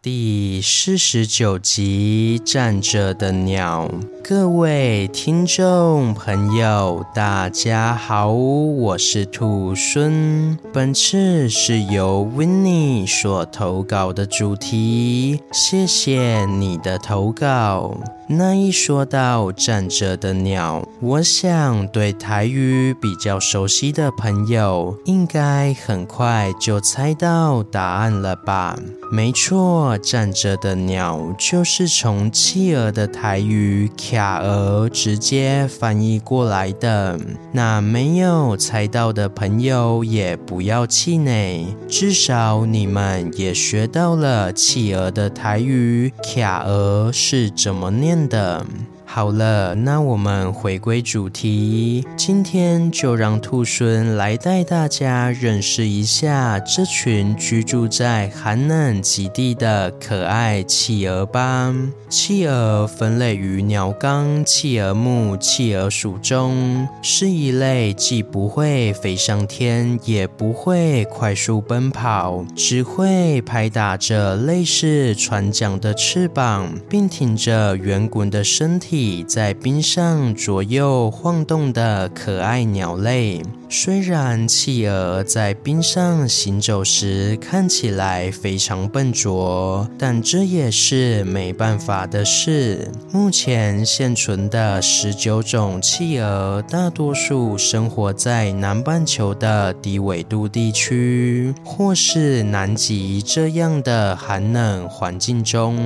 第四十九集，站着的鸟。各位听众朋友，大家好，我是兔孙。本次是由 Winnie 所投稿的主题，谢谢你的投稿。那一说到站着的鸟，我想对台语比较熟悉的朋友，应该很快就猜到答案了吧？没错，站着的鸟就是从企鹅的台语“卡鹅”直接翻译过来的。那没有猜到的朋友也不要气馁，至少你们也学到了企鹅的台语“卡鹅”是怎么念的。好了，那我们回归主题，今天就让兔孙来带大家认识一下这群居住在寒冷极地的可爱企鹅吧。企鹅分类于鸟纲企鹅目企鹅属中，是一类既不会飞上天，也不会快速奔跑，只会拍打着类似船桨的翅膀，并挺着圆滚的身体。在冰上左右晃动的可爱鸟类。虽然企鹅在冰上行走时看起来非常笨拙，但这也是没办法的事。目前现存的十九种企鹅，大多数生活在南半球的低纬度地区，或是南极这样的寒冷环境中。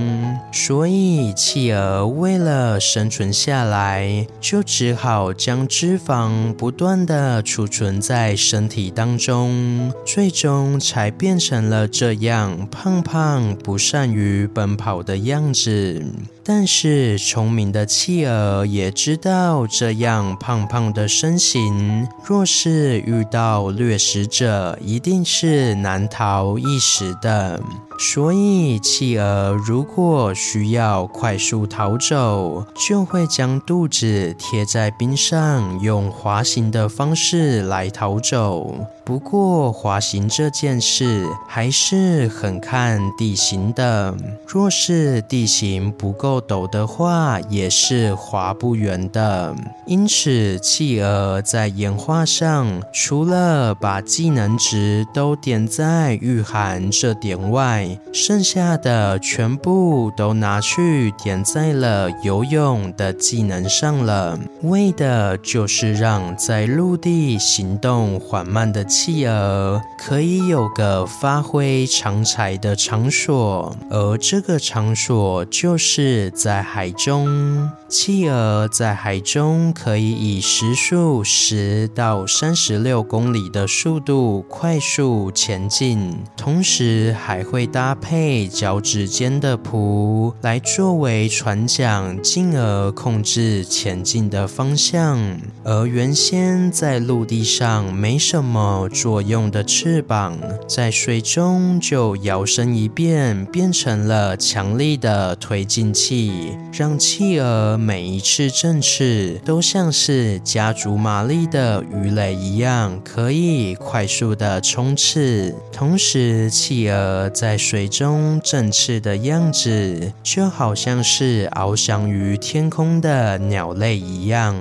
所以，企鹅为了生存下来，就只好将脂肪不断的储存在身体当中，最终才变成了这样胖胖、不善于奔跑的样子。但是聪明的企鹅也知道，这样胖胖的身形，若是遇到掠食者，一定是难逃一死的。所以，企鹅如果需要快速逃走，就会将肚子贴在冰上，用滑行的方式来逃走。不过，滑行这件事还是很看地形的。若是地形不够陡的话，也是滑不远的。因此，企鹅在演化上，除了把技能值都点在御寒这点外，剩下的全部都拿去点在了游泳的技能上了，为的就是让在陆地行动缓慢的。企鹅可以有个发挥长才的场所，而这个场所就是在海中。企鹅在海中可以以时速十到三十六公里的速度快速前进，同时还会搭配脚趾间的蹼来作为船桨，进而控制前进的方向。而原先在陆地上没什么作用的翅膀，在水中就摇身一变，变成了强力的推进器，让企鹅。每一次振翅都像是加足马力的鱼雷一样，可以快速的冲刺。同时，企鹅在水中振翅的样子，就好像是翱翔于天空的鸟类一样。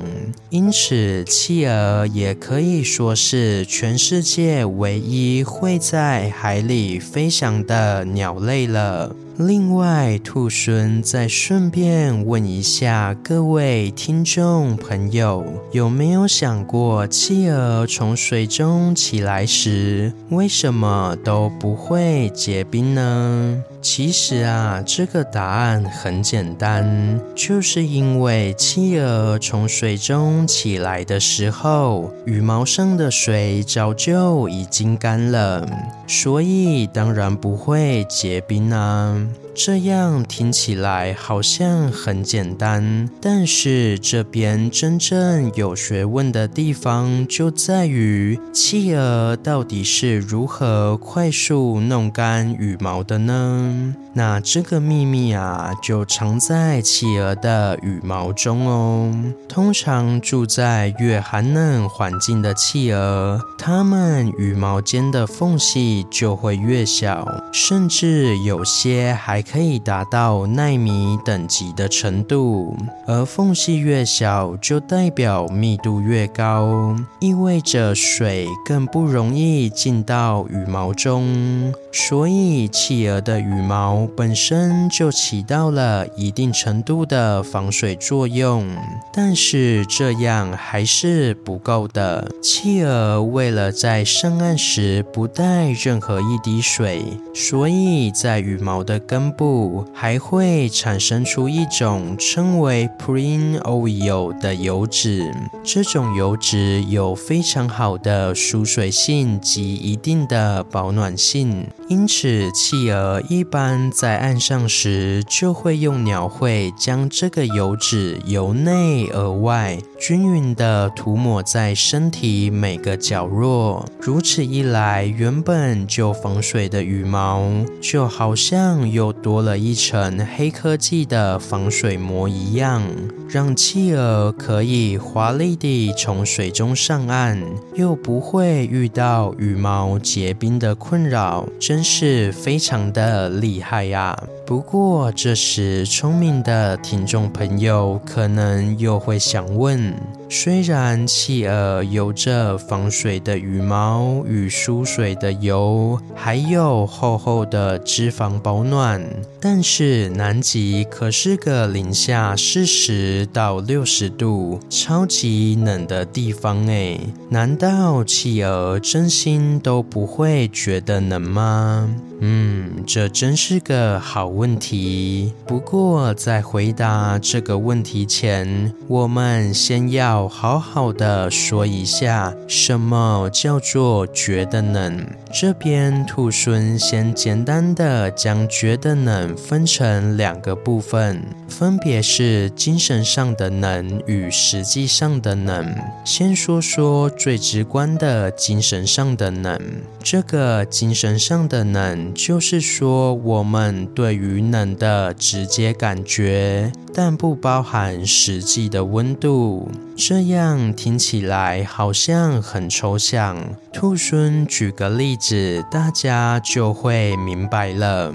因此，企鹅也可以说是全世界唯一会在海里飞翔的鸟类了。另外，兔孙再顺便问一下各位听众朋友，有没有想过，企鹅从水中起来时，为什么都不会结冰呢？其实啊，这个答案很简单，就是因为企鹅从水中起来的时候，羽毛上的水早就已经干了，所以当然不会结冰啊。这样听起来好像很简单，但是这边真正有学问的地方就在于企鹅到底是如何快速弄干羽毛的呢？那这个秘密啊，就藏在企鹅的羽毛中哦。通常住在越寒冷环境的企鹅，它们羽毛间的缝隙就会越小，甚至有些还可以达到纳米等级的程度。而缝隙越小，就代表密度越高，意味着水更不容易进到羽毛中。所以，企鹅的羽毛本身就起到了一定程度的防水作用。但是，这样还是不够的。企鹅为了在上岸时不带任何一滴水，所以在羽毛的根部还会产生出一种称为 p r i n oil 的油脂。这种油脂有非常好的疏水性及一定的保暖性。因此，企鹅一般在岸上时，就会用鸟喙将这个油脂由内而外均匀地涂抹在身体每个角落。如此一来，原本就防水的羽毛，就好像又多了一层黑科技的防水膜一样，让企鹅可以华丽地从水中上岸，又不会遇到羽毛结冰的困扰。真是非常的厉害呀！不过这时，聪明的听众朋友可能又会想问。虽然企鹅有着防水的羽毛与疏水的油，还有厚厚的脂肪保暖，但是南极可是个零下四十到六十度、超级冷的地方诶，难道企鹅真心都不会觉得冷吗？嗯，这真是个好问题。不过在回答这个问题前，我们先要。好好的说一下，什么叫做觉得冷？这边兔孙先简单的将觉得冷分成两个部分，分别是精神上的冷与实际上的冷。先说说最直观的精神上的冷。这个精神上的冷，就是说我们对于冷的直接感觉，但不包含实际的温度。这样听起来好像很抽象。兔孙举个例子，大家就会明白了。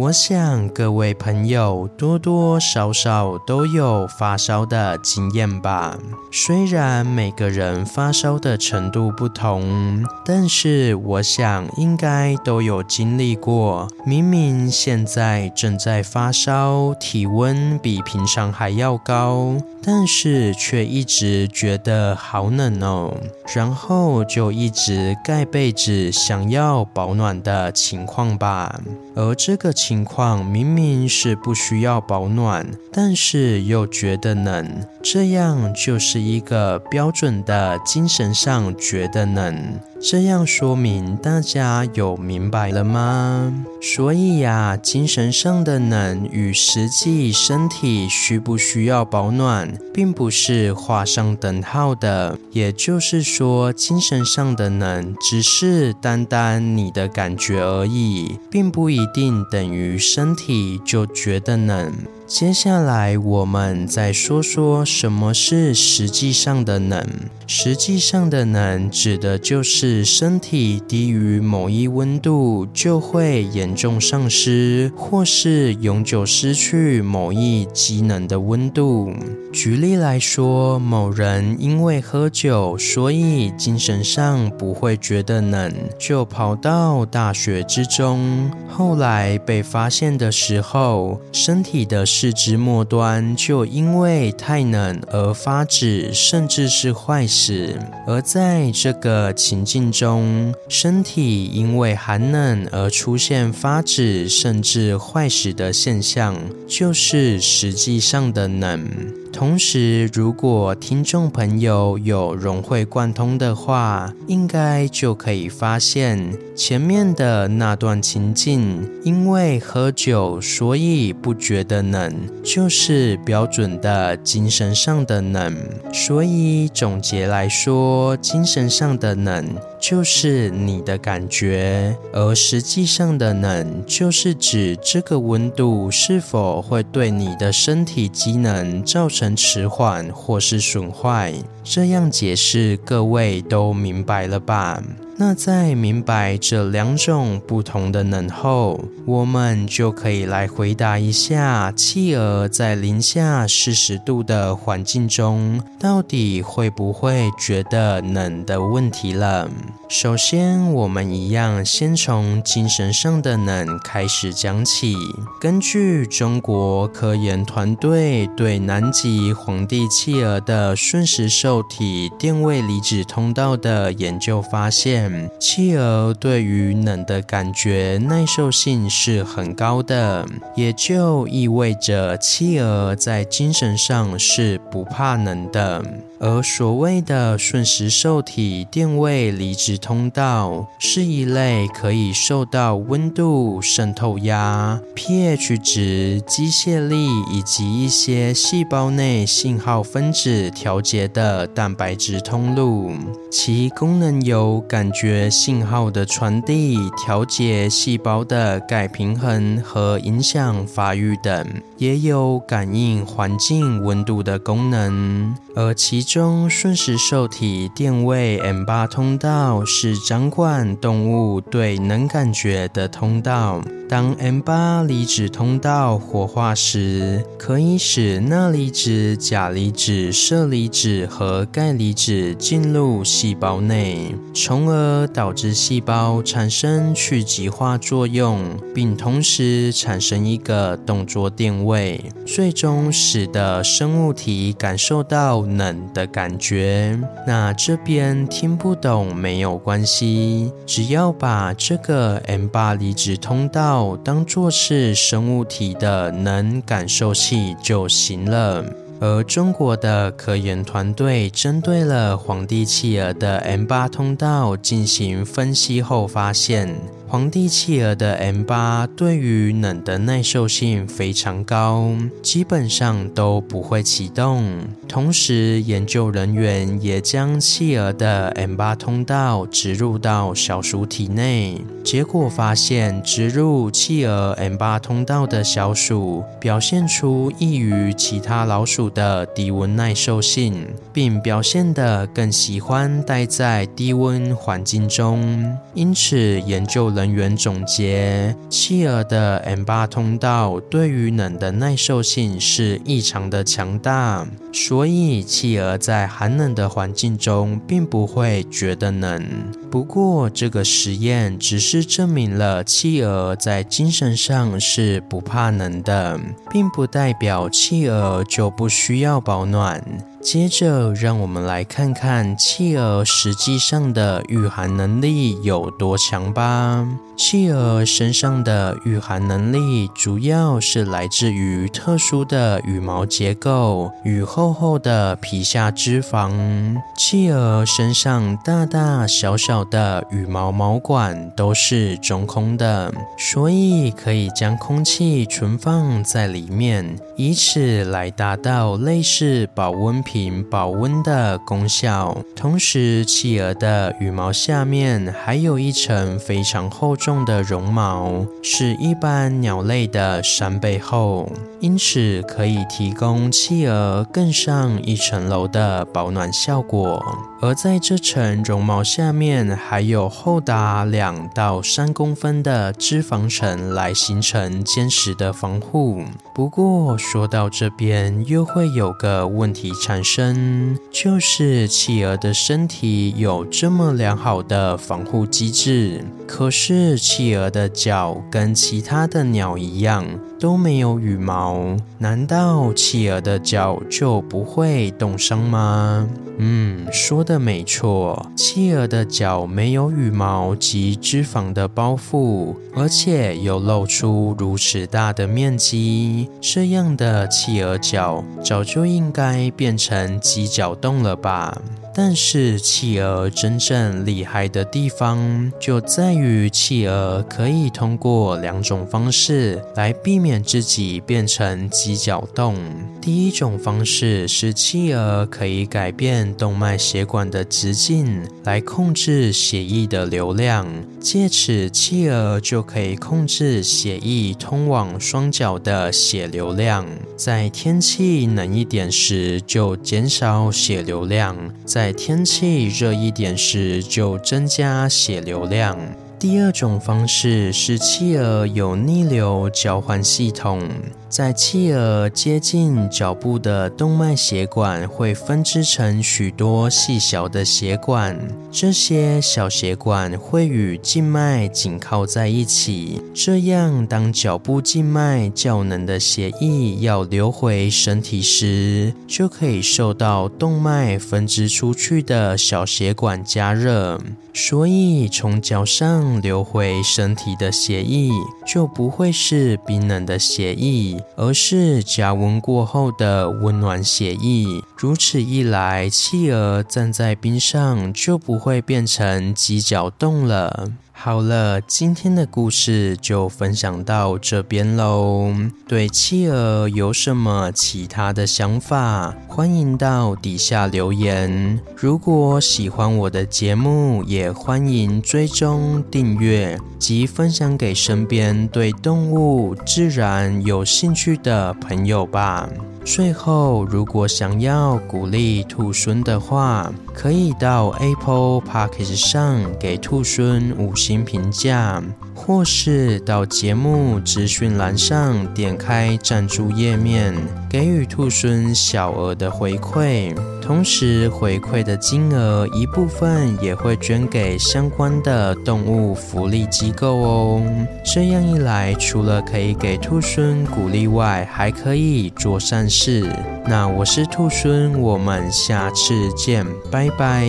我想各位朋友多多少少都有发烧的经验吧。虽然每个人发烧的程度不同，但是我想应该都有经历过。明明现在正在发烧，体温比平常还要高，但是却一直觉得好冷哦，然后就一直盖被子，想要保暖的情况吧。而这个情情况明明是不需要保暖，但是又觉得冷，这样就是一个标准的精神上觉得冷。这样说明大家有明白了吗？所以呀，精神上的冷与实际身体需不需要保暖，并不是画上等号的。也就是说，精神上的冷只是单单你的感觉而已，并不一定等于于身体就觉得冷。接下来，我们再说说什么是实际上的冷。实际上的冷指的就是身体低于某一温度就会严重丧失，或是永久失去某一机能的温度。举例来说，某人因为喝酒，所以精神上不会觉得冷，就跑到大雪之中。后来被发现的时候，身体的四肢末端就因为太冷而发紫，甚至是坏死。而在这个情境中，身体因为寒冷而出现发紫甚至坏死的现象，就是实际上的冷。同时，如果听众朋友有融会贯通的话，应该就可以发现前面的那段情境，因为喝酒，所以不觉得冷，就是标准的精神上的冷。所以总结来说，精神上的冷就是你的感觉，而实际上的冷就是指这个温度是否会对你的身体机能造成迟缓或是损坏。这样解释，各位都明白了吧？那在明白这两种不同的冷后，我们就可以来回答一下企鹅在零下四十度的环境中，到底会不会觉得冷的问题了。首先，我们一样先从精神上的冷开始讲起。根据中国科研团队对南极皇帝企鹅的瞬时受体电位离子通道的研究发现，企鹅对于冷的感觉耐受性是很高的，也就意味着企鹅在精神上是不怕冷的。而所谓的瞬时受体电位离子通道，是一类可以受到温度、渗透压、pH 值、机械力以及一些细胞内信号分子调节的蛋白质通路，其功能有感觉信号的传递、调节细胞的钙平衡和影响发育等，也有感应环境温度的功能，而其中瞬时受体电位 M8 通道是掌管动物对冷感觉的通道。当 M8 离子通道活化时，可以使钠离子、钾离子、銫离子和钙离子进入细胞内，从而导致细胞产生去极化作用，并同时产生一个动作电位，最终使得生物体感受到冷的的感觉。那这边听不懂没有关系，只要把这个 M8 离子通道。当作是生物体的能感受器就行了。而中国的科研团队针对了皇帝企鹅的 M8 通道进行分析后发现，皇帝企鹅的 M8 对于冷的耐受性非常高，基本上都不会启动。同时，研究人员也将企鹅的 M8 通道植入到小鼠体内，结果发现，植入企鹅 M8 通道的小鼠表现出异于其他老鼠的低温耐受性，并表现得更喜欢待在低温环境中。因此，研究人。人员总结，企鹅的 M8 通道对于冷的耐受性是异常的强大，所以企鹅在寒冷的环境中并不会觉得冷。不过，这个实验只是证明了企鹅在精神上是不怕冷的，并不代表企鹅就不需要保暖。接着，让我们来看看企鹅实际上的御寒能力有多强吧。企鹅身上的御寒能力主要是来自于特殊的羽毛结构与厚厚的皮下脂肪。企鹅身上大大小小的羽毛毛管都是中空的，所以可以将空气存放在里面，以此来达到类似保温瓶瓶保温的功效。同时，企鹅的羽毛下面还有一层非常厚重。的绒毛是一般鸟类的三倍厚，因此可以提供企鹅更上一层楼的保暖效果。而在这层绒毛下面，还有厚达两到三公分的脂肪层来形成坚实的防护。不过说到这边，又会有个问题产本身，就是企鹅的身体有这么良好的防护机制，可是。企鹅的脚跟其他的鸟一样，都没有羽毛，难道企鹅的脚就不会冻伤吗？嗯，说的没错，企鹅的脚没有羽毛及脂肪的包覆，而且又露出如此大的面积，这样的企鹅脚早就应该变成鸡脚冻了吧？但是企鹅真正厉害的地方，就在于企鹅可以通过两种方式来避免自己变成鸡脚冻。第一种方式是企鹅可以改变动脉血管的直径，来控制血液的流量，借此企鹅就可以控制血液通往双脚的血流量。在天气冷一点时，就减少血流量。在在天气热一点时，就增加血流量。第二种方式是企鹅有逆流交换系统。在企鹅接近脚部的动脉血管会分支成许多细小的血管，这些小血管会与静脉紧靠在一起，这样当脚部静脉较冷的血液要流回身体时，就可以受到动脉分支出去的小血管加热，所以从脚上流回身体的血液就不会是冰冷的血液。而是加温过后的温暖血液，如此一来，企鹅站在冰上就不会变成犄角冻了。好了，今天的故事就分享到这边喽。对企鹅有什么其他的想法，欢迎到底下留言。如果喜欢我的节目，也欢迎追踪订阅及分享给身边对动物、自然有兴趣的朋友吧。最后，如果想要鼓励兔孙的话，可以到 Apple p o c k e t 上给兔孙五星评价，或是到节目资讯栏上点开赞助页面，给予兔孙小额的回馈。同时，回馈的金额一部分也会捐给相关的动物福利机构哦。这样一来，除了可以给兔猻鼓励外，还可以做善事。那我是兔猻，我们下次见，拜拜。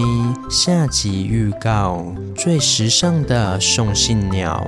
下集预告：最时尚的送信鸟。